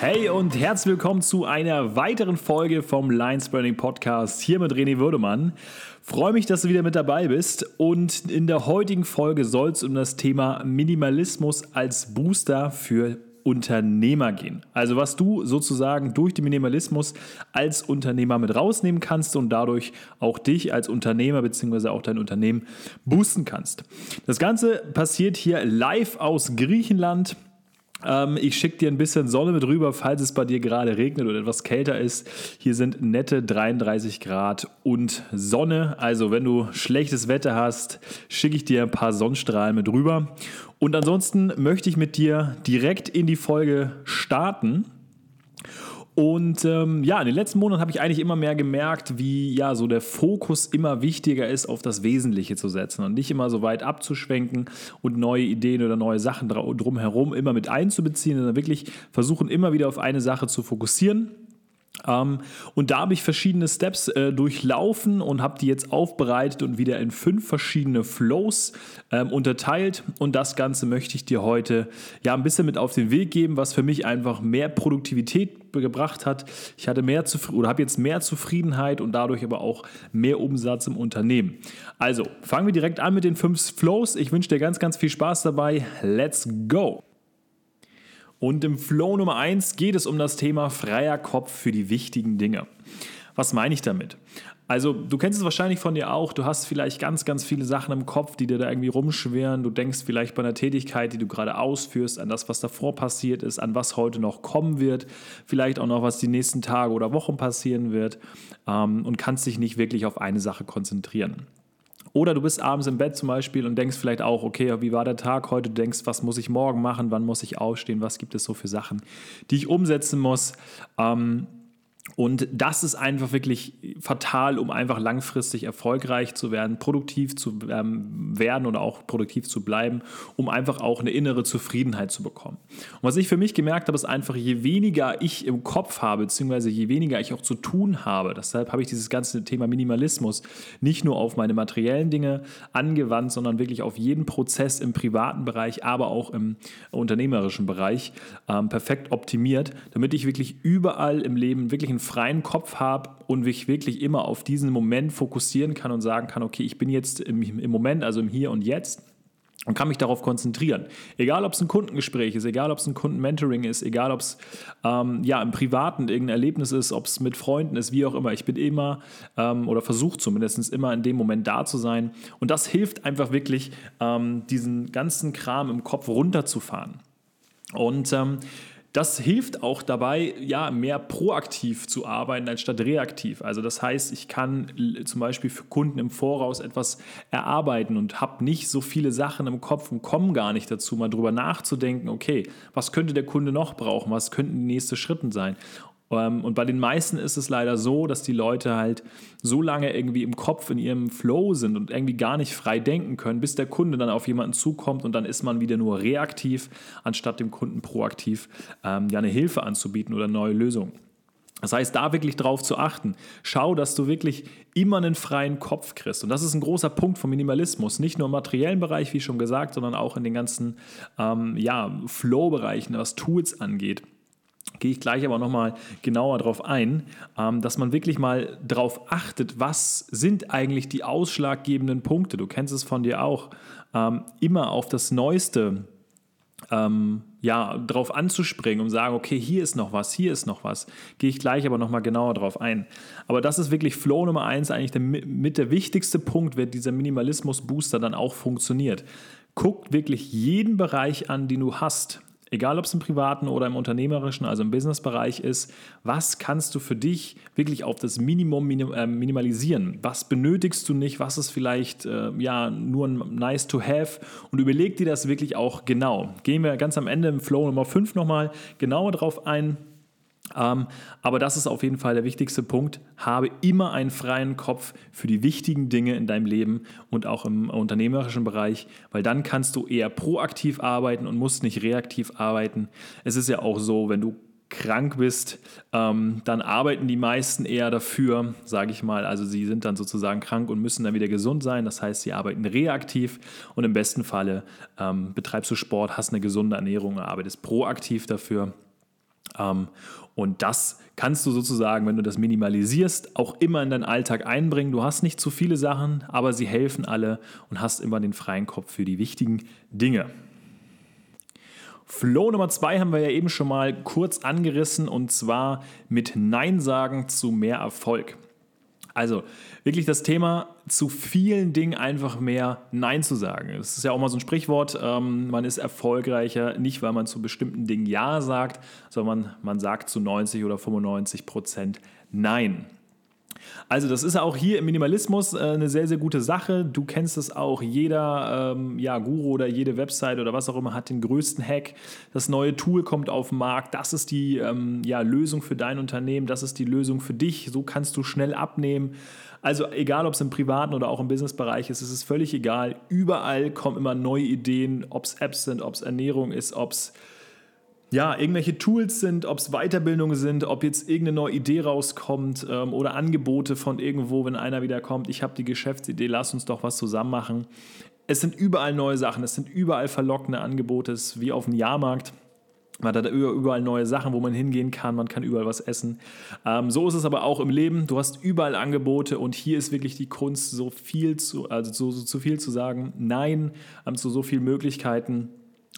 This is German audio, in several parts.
Hey und herzlich willkommen zu einer weiteren Folge vom Lions Burning Podcast hier mit René Würdemann. Freue mich, dass du wieder mit dabei bist und in der heutigen Folge soll es um das Thema Minimalismus als Booster für Unternehmer gehen. Also was du sozusagen durch den Minimalismus als Unternehmer mit rausnehmen kannst und dadurch auch dich als Unternehmer bzw. auch dein Unternehmen boosten kannst. Das Ganze passiert hier live aus Griechenland. Ähm, ich schicke dir ein bisschen Sonne mit rüber, falls es bei dir gerade regnet oder etwas kälter ist. Hier sind nette 33 Grad und Sonne. Also wenn du schlechtes Wetter hast, schicke ich dir ein paar Sonnenstrahlen mit rüber. Und ansonsten möchte ich mit dir direkt in die Folge starten. Und ähm, ja, in den letzten Monaten habe ich eigentlich immer mehr gemerkt, wie ja so der Fokus immer wichtiger ist, auf das Wesentliche zu setzen und nicht immer so weit abzuschwenken und neue Ideen oder neue Sachen drumherum immer mit einzubeziehen, sondern wirklich versuchen immer wieder auf eine Sache zu fokussieren ähm, und da habe ich verschiedene Steps äh, durchlaufen und habe die jetzt aufbereitet und wieder in fünf verschiedene Flows ähm, unterteilt. Und das Ganze möchte ich dir heute ja ein bisschen mit auf den Weg geben, was für mich einfach mehr Produktivität gebracht hat. Ich hatte mehr oder habe jetzt mehr Zufriedenheit und dadurch aber auch mehr Umsatz im Unternehmen. Also fangen wir direkt an mit den fünf Flows. Ich wünsche dir ganz, ganz viel Spaß dabei. Let's go! Und im Flow Nummer 1 geht es um das Thema freier Kopf für die wichtigen Dinge. Was meine ich damit? Also, du kennst es wahrscheinlich von dir auch. Du hast vielleicht ganz, ganz viele Sachen im Kopf, die dir da irgendwie rumschwirren. Du denkst vielleicht bei einer Tätigkeit, die du gerade ausführst, an das, was davor passiert ist, an was heute noch kommen wird, vielleicht auch noch, was die nächsten Tage oder Wochen passieren wird ähm, und kannst dich nicht wirklich auf eine Sache konzentrieren. Oder du bist abends im Bett zum Beispiel und denkst vielleicht auch, okay, wie war der Tag heute? Du denkst, was muss ich morgen machen? Wann muss ich aufstehen? Was gibt es so für Sachen, die ich umsetzen muss? Ähm, und das ist einfach wirklich fatal, um einfach langfristig erfolgreich zu werden, produktiv zu ähm, werden oder auch produktiv zu bleiben, um einfach auch eine innere Zufriedenheit zu bekommen. Und was ich für mich gemerkt habe, ist einfach, je weniger ich im Kopf habe, beziehungsweise je weniger ich auch zu tun habe, deshalb habe ich dieses ganze Thema Minimalismus nicht nur auf meine materiellen Dinge angewandt, sondern wirklich auf jeden Prozess im privaten Bereich, aber auch im unternehmerischen Bereich ähm, perfekt optimiert, damit ich wirklich überall im Leben wirklich einen freien Kopf habe und mich wirklich immer auf diesen Moment fokussieren kann und sagen kann, okay, ich bin jetzt im, im Moment, also im Hier und Jetzt und kann mich darauf konzentrieren. Egal, ob es ein Kundengespräch ist, egal, ob es ein Kundenmentoring ist, egal, ob es ähm, ja, im Privaten irgendein Erlebnis ist, ob es mit Freunden ist, wie auch immer. Ich bin immer ähm, oder versuche zumindest immer in dem Moment da zu sein. Und das hilft einfach wirklich, ähm, diesen ganzen Kram im Kopf runterzufahren. Und ähm, das hilft auch dabei, ja, mehr proaktiv zu arbeiten als statt reaktiv. Also das heißt, ich kann zum Beispiel für Kunden im Voraus etwas erarbeiten und habe nicht so viele Sachen im Kopf und komme gar nicht dazu, mal drüber nachzudenken, okay, was könnte der Kunde noch brauchen, was könnten die nächsten Schritte sein. Ähm, und bei den meisten ist es leider so, dass die Leute halt so lange irgendwie im Kopf in ihrem Flow sind und irgendwie gar nicht frei denken können, bis der Kunde dann auf jemanden zukommt und dann ist man wieder nur reaktiv, anstatt dem Kunden proaktiv ähm, ja eine Hilfe anzubieten oder neue Lösungen. Das heißt, da wirklich drauf zu achten. Schau, dass du wirklich immer einen freien Kopf kriegst. Und das ist ein großer Punkt vom Minimalismus. Nicht nur im materiellen Bereich, wie schon gesagt, sondern auch in den ganzen ähm, ja, Flow-Bereichen, was Tools angeht gehe ich gleich aber nochmal genauer darauf ein, ähm, dass man wirklich mal darauf achtet, was sind eigentlich die ausschlaggebenden Punkte. Du kennst es von dir auch. Ähm, immer auf das Neueste ähm, ja, drauf anzuspringen und sagen, okay, hier ist noch was, hier ist noch was. Gehe ich gleich aber nochmal genauer drauf ein. Aber das ist wirklich Flow Nummer eins, eigentlich der, mit der wichtigste Punkt, wer dieser Minimalismus-Booster dann auch funktioniert. Guckt wirklich jeden Bereich an, den du hast egal ob es im privaten oder im unternehmerischen, also im Businessbereich ist, was kannst du für dich wirklich auf das Minimum minim, äh, minimalisieren? Was benötigst du nicht? Was ist vielleicht äh, ja nur ein nice to have? Und überleg dir das wirklich auch genau. Gehen wir ganz am Ende im Flow Nummer 5 nochmal genauer drauf ein. Ähm, aber das ist auf jeden Fall der wichtigste Punkt. Habe immer einen freien Kopf für die wichtigen Dinge in deinem Leben und auch im unternehmerischen Bereich, weil dann kannst du eher proaktiv arbeiten und musst nicht reaktiv arbeiten. Es ist ja auch so, wenn du krank bist, ähm, dann arbeiten die meisten eher dafür, sage ich mal. Also sie sind dann sozusagen krank und müssen dann wieder gesund sein. Das heißt, sie arbeiten reaktiv und im besten Falle ähm, betreibst du Sport, hast eine gesunde Ernährung arbeitest proaktiv dafür. Ähm, und das kannst du sozusagen, wenn du das minimalisierst, auch immer in deinen Alltag einbringen. Du hast nicht zu viele Sachen, aber sie helfen alle und hast immer den freien Kopf für die wichtigen Dinge. Flow Nummer zwei haben wir ja eben schon mal kurz angerissen und zwar mit Nein sagen zu mehr Erfolg. Also wirklich das Thema, zu vielen Dingen einfach mehr Nein zu sagen. Das ist ja auch mal so ein Sprichwort, ähm, man ist erfolgreicher, nicht weil man zu bestimmten Dingen Ja sagt, sondern man sagt zu 90 oder 95 Prozent Nein. Also das ist auch hier im Minimalismus äh, eine sehr, sehr gute Sache. Du kennst es auch. Jeder ähm, ja, Guru oder jede Website oder was auch immer hat den größten Hack. Das neue Tool kommt auf den Markt. Das ist die ähm, ja, Lösung für dein Unternehmen. Das ist die Lösung für dich. So kannst du schnell abnehmen. Also egal, ob es im privaten oder auch im Businessbereich ist, es ist völlig egal. Überall kommen immer neue Ideen, ob es Apps sind, ob es Ernährung ist, ob es ja, irgendwelche Tools sind, ob es Weiterbildungen sind, ob jetzt irgendeine neue Idee rauskommt ähm, oder Angebote von irgendwo, wenn einer wieder kommt, ich habe die Geschäftsidee, lass uns doch was zusammen machen. Es sind überall neue Sachen, es sind überall verlockende Angebote, es ist wie auf dem Jahrmarkt. Man hat da überall neue Sachen, wo man hingehen kann, man kann überall was essen. Ähm, so ist es aber auch im Leben. Du hast überall Angebote und hier ist wirklich die Kunst, so viel zu, also so, so viel zu sagen, Nein ähm, zu so vielen Möglichkeiten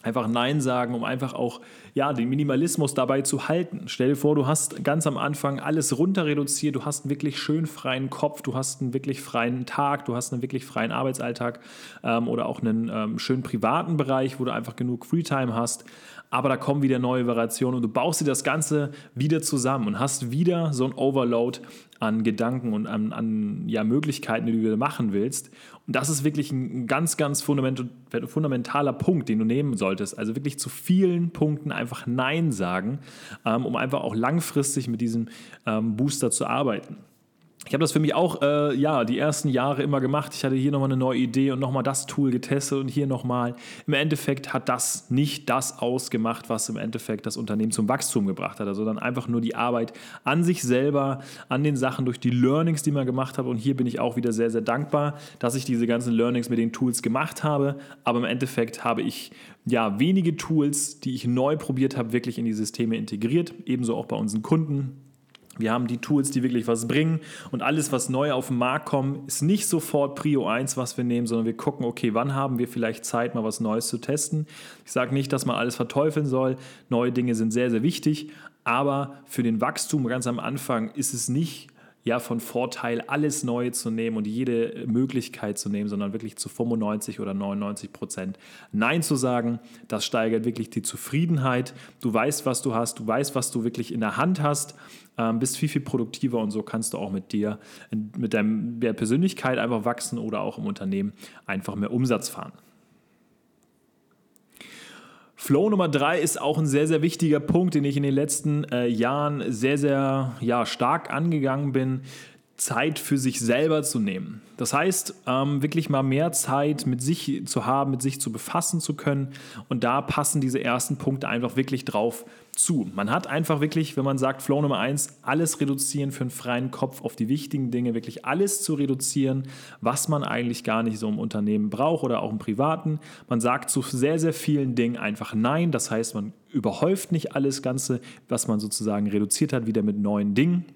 einfach Nein sagen, um einfach auch ja, den Minimalismus dabei zu halten. Stell dir vor, du hast ganz am Anfang alles runter reduziert, du hast einen wirklich schön freien Kopf, du hast einen wirklich freien Tag, du hast einen wirklich freien Arbeitsalltag ähm, oder auch einen ähm, schönen privaten Bereich, wo du einfach genug Freetime hast. Aber da kommen wieder neue Variationen und du baust dir das Ganze wieder zusammen und hast wieder so ein Overload an Gedanken und an, an ja, Möglichkeiten, die du wieder machen willst. Das ist wirklich ein ganz, ganz fundamentaler Punkt, den du nehmen solltest. Also wirklich zu vielen Punkten einfach Nein sagen, ähm, um einfach auch langfristig mit diesem ähm, Booster zu arbeiten. Ich habe das für mich auch äh, ja, die ersten Jahre immer gemacht. Ich hatte hier nochmal eine neue Idee und nochmal das Tool getestet und hier nochmal. Im Endeffekt hat das nicht das ausgemacht, was im Endeffekt das Unternehmen zum Wachstum gebracht hat, sondern einfach nur die Arbeit an sich selber, an den Sachen durch die Learnings, die man gemacht hat. Und hier bin ich auch wieder sehr, sehr dankbar, dass ich diese ganzen Learnings mit den Tools gemacht habe. Aber im Endeffekt habe ich ja wenige Tools, die ich neu probiert habe, wirklich in die Systeme integriert. Ebenso auch bei unseren Kunden wir haben die Tools, die wirklich was bringen und alles, was neu auf den Markt kommt, ist nicht sofort Prio 1, was wir nehmen, sondern wir gucken, okay, wann haben wir vielleicht Zeit, mal was Neues zu testen. Ich sage nicht, dass man alles verteufeln soll. Neue Dinge sind sehr, sehr wichtig, aber für den Wachstum ganz am Anfang ist es nicht ja von Vorteil, alles neu zu nehmen und jede Möglichkeit zu nehmen, sondern wirklich zu 95 oder 99 Prozent Nein zu sagen. Das steigert wirklich die Zufriedenheit. Du weißt, was du hast, du weißt, was du wirklich in der Hand hast, ähm, bist viel, viel produktiver und so kannst du auch mit dir, mit deiner Persönlichkeit einfach wachsen oder auch im Unternehmen einfach mehr Umsatz fahren. Flow Nummer drei ist auch ein sehr, sehr wichtiger Punkt, den ich in den letzten äh, Jahren sehr, sehr ja, stark angegangen bin. Zeit für sich selber zu nehmen. Das heißt, ähm, wirklich mal mehr Zeit mit sich zu haben, mit sich zu befassen zu können. Und da passen diese ersten Punkte einfach wirklich drauf zu. Man hat einfach wirklich, wenn man sagt, Flow Nummer eins, alles reduzieren für einen freien Kopf auf die wichtigen Dinge, wirklich alles zu reduzieren, was man eigentlich gar nicht so im Unternehmen braucht oder auch im Privaten. Man sagt zu sehr, sehr vielen Dingen einfach Nein. Das heißt, man überhäuft nicht alles Ganze, was man sozusagen reduziert hat, wieder mit neuen Dingen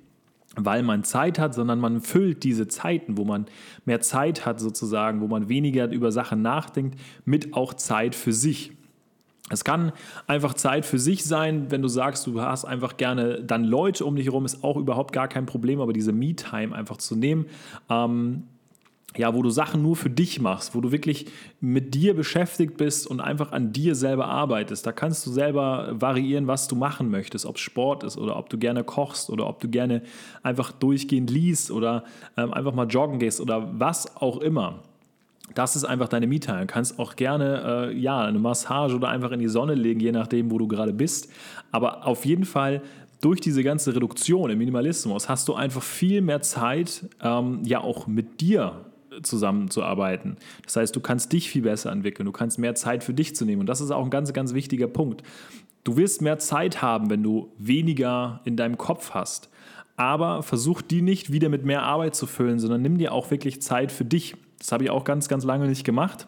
weil man Zeit hat, sondern man füllt diese Zeiten, wo man mehr Zeit hat sozusagen, wo man weniger über Sachen nachdenkt, mit auch Zeit für sich. Es kann einfach Zeit für sich sein, wenn du sagst, du hast einfach gerne dann Leute um dich herum, ist auch überhaupt gar kein Problem, aber diese Me-Time einfach zu nehmen, ähm, ja, wo du Sachen nur für dich machst, wo du wirklich mit dir beschäftigt bist und einfach an dir selber arbeitest. Da kannst du selber variieren, was du machen möchtest, ob es Sport ist oder ob du gerne kochst oder ob du gerne einfach durchgehend liest oder ähm, einfach mal joggen gehst oder was auch immer. Das ist einfach deine Me-Time. Du kannst auch gerne äh, ja, eine Massage oder einfach in die Sonne legen, je nachdem, wo du gerade bist. Aber auf jeden Fall durch diese ganze Reduktion im Minimalismus hast du einfach viel mehr Zeit, ähm, ja auch mit dir zusammenzuarbeiten. Das heißt, du kannst dich viel besser entwickeln, du kannst mehr Zeit für dich zu nehmen. Und das ist auch ein ganz, ganz wichtiger Punkt. Du wirst mehr Zeit haben, wenn du weniger in deinem Kopf hast. Aber versuch die nicht wieder mit mehr Arbeit zu füllen, sondern nimm dir auch wirklich Zeit für dich. Das habe ich auch ganz, ganz lange nicht gemacht.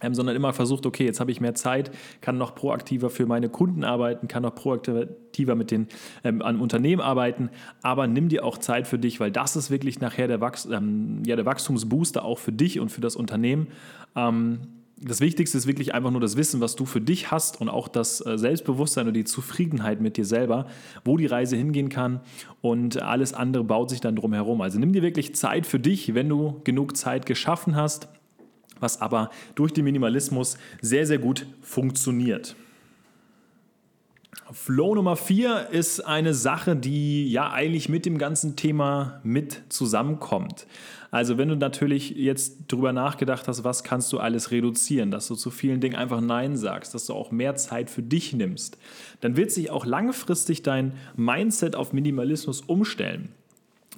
Ähm, sondern immer versucht, okay, jetzt habe ich mehr Zeit, kann noch proaktiver für meine Kunden arbeiten, kann noch proaktiver mit den ähm, an Unternehmen arbeiten, aber nimm dir auch Zeit für dich, weil das ist wirklich nachher der, Wachs ähm, ja, der Wachstumsbooster auch für dich und für das Unternehmen. Ähm, das Wichtigste ist wirklich einfach nur das Wissen, was du für dich hast und auch das äh, Selbstbewusstsein und die Zufriedenheit mit dir selber, wo die Reise hingehen kann und alles andere baut sich dann drum herum. Also nimm dir wirklich Zeit für dich, wenn du genug Zeit geschaffen hast was aber durch den Minimalismus sehr, sehr gut funktioniert. Flow Nummer 4 ist eine Sache, die ja eigentlich mit dem ganzen Thema mit zusammenkommt. Also wenn du natürlich jetzt darüber nachgedacht hast, was kannst du alles reduzieren, dass du zu vielen Dingen einfach Nein sagst, dass du auch mehr Zeit für dich nimmst, dann wird sich auch langfristig dein Mindset auf Minimalismus umstellen.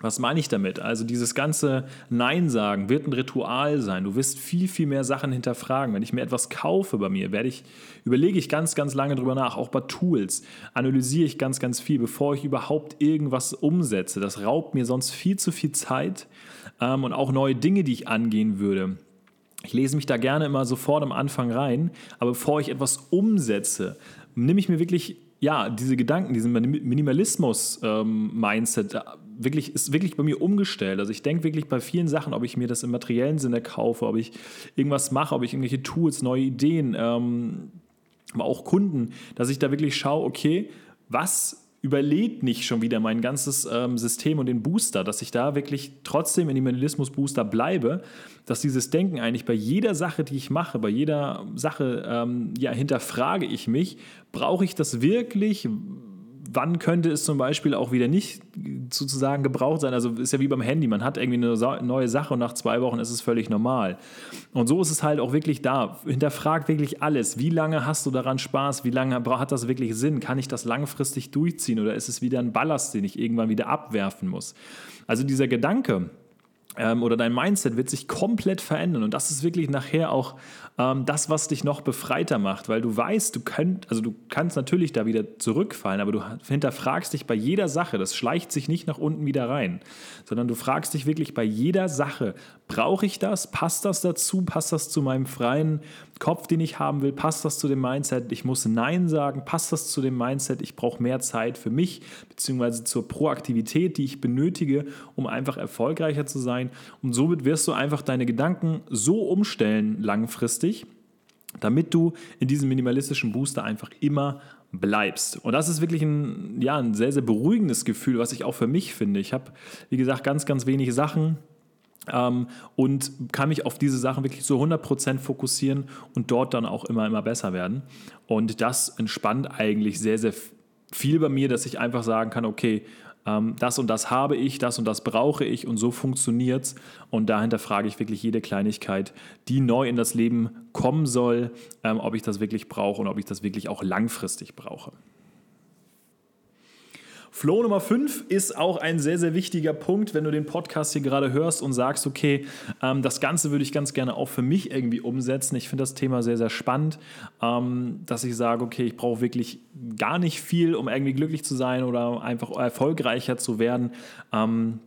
Was meine ich damit? Also dieses ganze Nein sagen wird ein Ritual sein. Du wirst viel, viel mehr Sachen hinterfragen. Wenn ich mir etwas kaufe bei mir, werde ich, überlege ich ganz, ganz lange drüber nach. Auch bei Tools analysiere ich ganz, ganz viel, bevor ich überhaupt irgendwas umsetze. Das raubt mir sonst viel zu viel Zeit ähm, und auch neue Dinge, die ich angehen würde. Ich lese mich da gerne immer sofort am Anfang rein, aber bevor ich etwas umsetze, nehme ich mir wirklich ja, diese Gedanken, diesen Minimalismus-Mindset, ähm, wirklich, ist wirklich bei mir umgestellt. Also ich denke wirklich bei vielen Sachen, ob ich mir das im materiellen Sinne kaufe, ob ich irgendwas mache, ob ich irgendwelche Tools, neue Ideen, ähm, aber auch Kunden, dass ich da wirklich schaue, okay, was überlädt nicht schon wieder mein ganzes ähm, System und den Booster, dass ich da wirklich trotzdem in dem Minimalismus-Booster bleibe, dass dieses Denken eigentlich bei jeder Sache, die ich mache, bei jeder Sache, ähm, ja, hinterfrage ich mich, brauche ich das wirklich? Wann könnte es zum Beispiel auch wieder nicht sozusagen gebraucht sein? Also ist ja wie beim Handy, man hat irgendwie eine neue Sache und nach zwei Wochen ist es völlig normal. Und so ist es halt auch wirklich da. Hinterfragt wirklich alles. Wie lange hast du daran Spaß? Wie lange hat das wirklich Sinn? Kann ich das langfristig durchziehen oder ist es wieder ein Ballast, den ich irgendwann wieder abwerfen muss? Also dieser Gedanke, ähm, oder dein Mindset wird sich komplett verändern. Und das ist wirklich nachher auch ähm, das, was dich noch befreiter macht, weil du weißt, du könnt, also du kannst natürlich da wieder zurückfallen, aber du hinterfragst dich bei jeder Sache. Das schleicht sich nicht nach unten wieder rein, sondern du fragst dich wirklich bei jeder Sache, brauche ich das? Passt das dazu? Passt das zu meinem freien Kopf, den ich haben will? Passt das zu dem Mindset? Ich muss Nein sagen. Passt das zu dem Mindset? Ich brauche mehr Zeit für mich, beziehungsweise zur Proaktivität, die ich benötige, um einfach erfolgreicher zu sein. Und somit wirst du einfach deine Gedanken so umstellen langfristig, damit du in diesem minimalistischen Booster einfach immer bleibst. Und das ist wirklich ein, ja, ein sehr, sehr beruhigendes Gefühl, was ich auch für mich finde. Ich habe, wie gesagt, ganz, ganz wenige Sachen ähm, und kann mich auf diese Sachen wirklich zu 100% fokussieren und dort dann auch immer, immer besser werden. Und das entspannt eigentlich sehr, sehr viel bei mir, dass ich einfach sagen kann, okay, das und das habe ich, das und das brauche ich und so funktioniert es. Und dahinter frage ich wirklich jede Kleinigkeit, die neu in das Leben kommen soll, ähm, ob ich das wirklich brauche und ob ich das wirklich auch langfristig brauche. Flow Nummer 5 ist auch ein sehr, sehr wichtiger Punkt, wenn du den Podcast hier gerade hörst und sagst, okay, ähm, das Ganze würde ich ganz gerne auch für mich irgendwie umsetzen. Ich finde das Thema sehr, sehr spannend, ähm, dass ich sage, okay, ich brauche wirklich gar nicht viel, um irgendwie glücklich zu sein oder einfach erfolgreicher zu werden, ähm,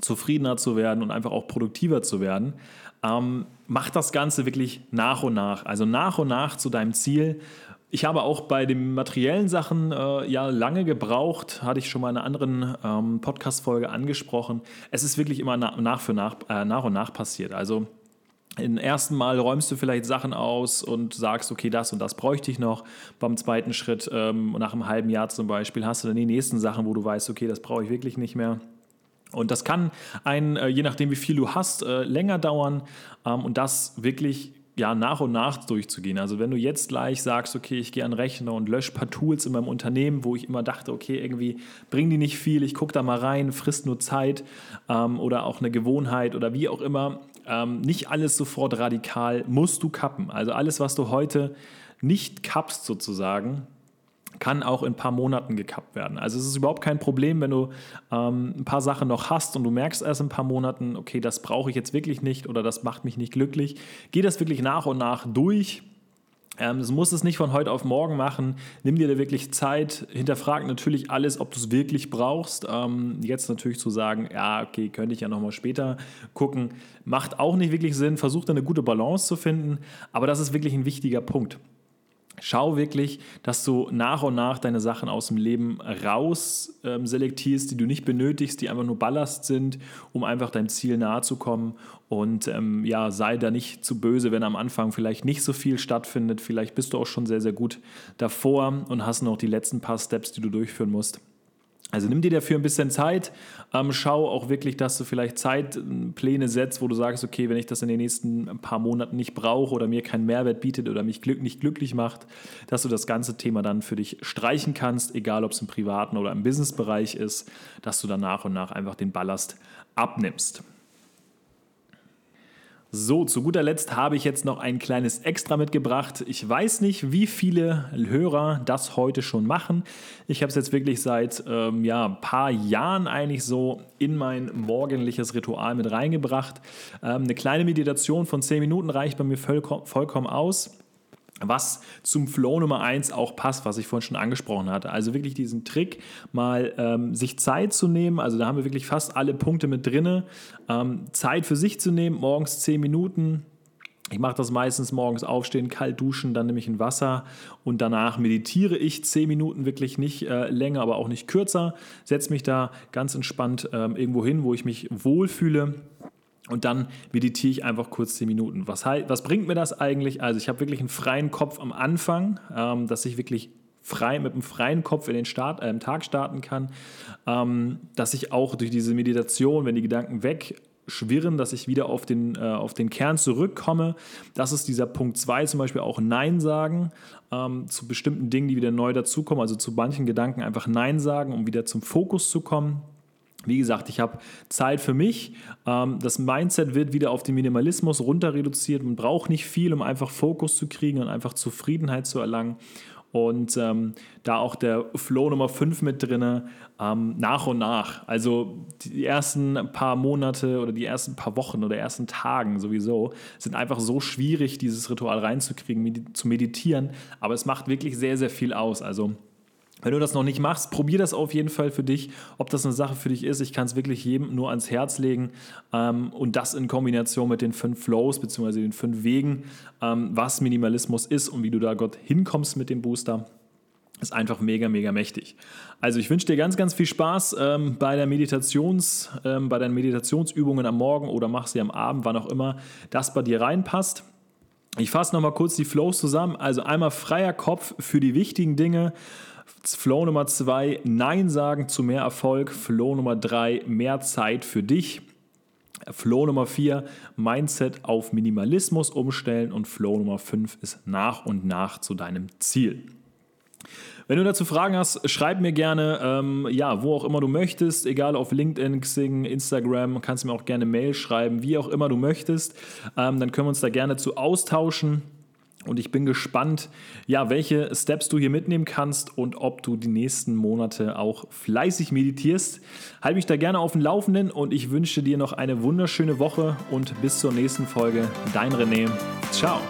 zufriedener zu werden und einfach auch produktiver zu werden. Ähm, mach das Ganze wirklich nach und nach, also nach und nach zu deinem Ziel. Ich habe auch bei den materiellen Sachen äh, ja lange gebraucht, hatte ich schon mal in einer anderen ähm, Podcast-Folge angesprochen. Es ist wirklich immer nach, nach, für nach, äh, nach und nach passiert. Also im ersten Mal räumst du vielleicht Sachen aus und sagst, okay, das und das bräuchte ich noch. Beim zweiten Schritt, ähm, nach einem halben Jahr zum Beispiel, hast du dann die nächsten Sachen, wo du weißt, okay, das brauche ich wirklich nicht mehr. Und das kann ein, äh, je nachdem wie viel du hast, äh, länger dauern ähm, und das wirklich ja, nach und nach durchzugehen. Also wenn du jetzt gleich sagst, okay, ich gehe an den Rechner und lösche ein paar Tools in meinem Unternehmen, wo ich immer dachte, okay, irgendwie bringen die nicht viel, ich gucke da mal rein, frisst nur Zeit ähm, oder auch eine Gewohnheit oder wie auch immer. Ähm, nicht alles sofort radikal musst du kappen. Also alles, was du heute nicht kappst sozusagen, kann auch in ein paar Monaten gekappt werden. Also es ist überhaupt kein Problem, wenn du ähm, ein paar Sachen noch hast und du merkst erst in ein paar Monaten, okay, das brauche ich jetzt wirklich nicht oder das macht mich nicht glücklich. Geh das wirklich nach und nach durch Ähm, du musst es nicht von heute auf morgen machen. Nimm dir da wirklich Zeit. Hinterfrag natürlich alles, ob du es wirklich brauchst. Ähm, jetzt natürlich zu sagen, ja, okay, könnte ich ja nochmal später gucken, macht auch nicht wirklich Sinn. Versuch da eine gute Balance zu finden. Aber das ist wirklich ein wichtiger Punkt. Schau wirklich, dass du nach und nach deine Sachen aus dem Leben raus ähm, selektierst, die du nicht benötigst, die einfach nur Ballast sind, um einfach deinem Ziel nahe zu kommen. Und ähm, ja, sei da nicht zu böse, wenn am Anfang vielleicht nicht so viel stattfindet. Vielleicht bist du auch schon sehr, sehr gut davor und hast noch die letzten paar Steps, die du durchführen musst. Also nimm dir dafür ein bisschen Zeit, ähm, schau auch wirklich, dass du vielleicht Zeitpläne setzt, wo du sagst, okay, wenn ich das in den nächsten paar Monaten nicht brauche oder mir keinen Mehrwert bietet oder mich glück, nicht glücklich macht, dass du das ganze Thema dann für dich streichen kannst, egal ob es im privaten oder im Businessbereich ist, dass du dann nach und nach einfach den Ballast abnimmst. So, zu guter Letzt habe ich jetzt noch ein kleines Extra mitgebracht. Ich weiß nicht, wie viele Hörer das heute schon machen. Ich habe es jetzt wirklich seit ähm, ja, ein paar Jahren eigentlich so in mein morgendliches Ritual mit reingebracht. Ähm, eine kleine Meditation von 10 Minuten reicht bei mir vollkommen aus was zum Flow Nummer 1 auch passt, was ich vorhin schon angesprochen hatte. Also wirklich diesen Trick, mal ähm, sich Zeit zu nehmen. Also da haben wir wirklich fast alle Punkte mit drin. Ähm, Zeit für sich zu nehmen, morgens 10 Minuten. Ich mache das meistens morgens aufstehen, kalt duschen, dann nehme ich ein Wasser und danach meditiere ich 10 Minuten, wirklich nicht äh, länger, aber auch nicht kürzer. Setze mich da ganz entspannt ähm, irgendwo hin, wo ich mich wohlfühle und dann meditiere ich einfach kurz 10 Minuten. Was, was bringt mir das eigentlich? Also ich habe wirklich einen freien Kopf am Anfang, ähm, dass ich wirklich frei, mit einem freien Kopf in den Start, äh, Tag starten kann. Ähm, dass ich auch durch diese Meditation, wenn die Gedanken wegschwirren, dass ich wieder auf den, äh, auf den Kern zurückkomme. Das ist dieser Punkt 2 zum Beispiel auch Nein sagen ähm, zu bestimmten Dingen, die wieder neu dazukommen. Also zu manchen Gedanken einfach Nein sagen, um wieder zum Fokus zu kommen. Wie gesagt, ich habe Zeit für mich. Ähm, das Mindset wird wieder auf den Minimalismus runter reduziert. Man braucht nicht viel, um einfach Fokus zu kriegen und einfach Zufriedenheit zu erlangen. Und ähm, da auch der Flow Nummer 5 mit drin, ähm, nach und nach. Also die ersten paar Monate oder die ersten paar Wochen oder ersten Tagen sowieso sind einfach so schwierig, dieses Ritual reinzukriegen, med zu meditieren. Aber es macht wirklich sehr, sehr viel aus. Also wenn du das noch nicht machst, probier das auf jeden Fall für dich, ob das eine Sache für dich ist. Ich kann es wirklich jedem nur ans Herz legen ähm, und das in Kombination mit den fünf Flows bzw. den fünf Wegen, ähm, was Minimalismus ist und wie du da Gott hinkommst mit dem Booster. Ist einfach mega, mega mächtig. Also ich wünsche dir ganz, ganz viel Spaß ähm, bei der Meditations, ähm, bei deinen Meditationsübungen am Morgen oder mach sie am Abend, wann auch immer das bei dir reinpasst. Ich fasse nochmal kurz die Flows zusammen. Also einmal freier Kopf für die wichtigen Dinge. Flow Nummer zwei, Nein sagen zu mehr Erfolg. Flow Nummer drei, mehr Zeit für dich. Flow Nummer vier, Mindset auf Minimalismus umstellen. Und Flow Nummer fünf ist nach und nach zu deinem Ziel. Wenn du dazu Fragen hast, schreib mir gerne, ähm, ja, wo auch immer du möchtest, egal auf LinkedIn, Xing, Instagram, kannst du mir auch gerne Mail schreiben, wie auch immer du möchtest. Ähm, dann können wir uns da gerne zu austauschen. Und ich bin gespannt, ja, welche Steps du hier mitnehmen kannst und ob du die nächsten Monate auch fleißig meditierst. Halte mich da gerne auf dem Laufenden und ich wünsche dir noch eine wunderschöne Woche und bis zur nächsten Folge. Dein René. Ciao.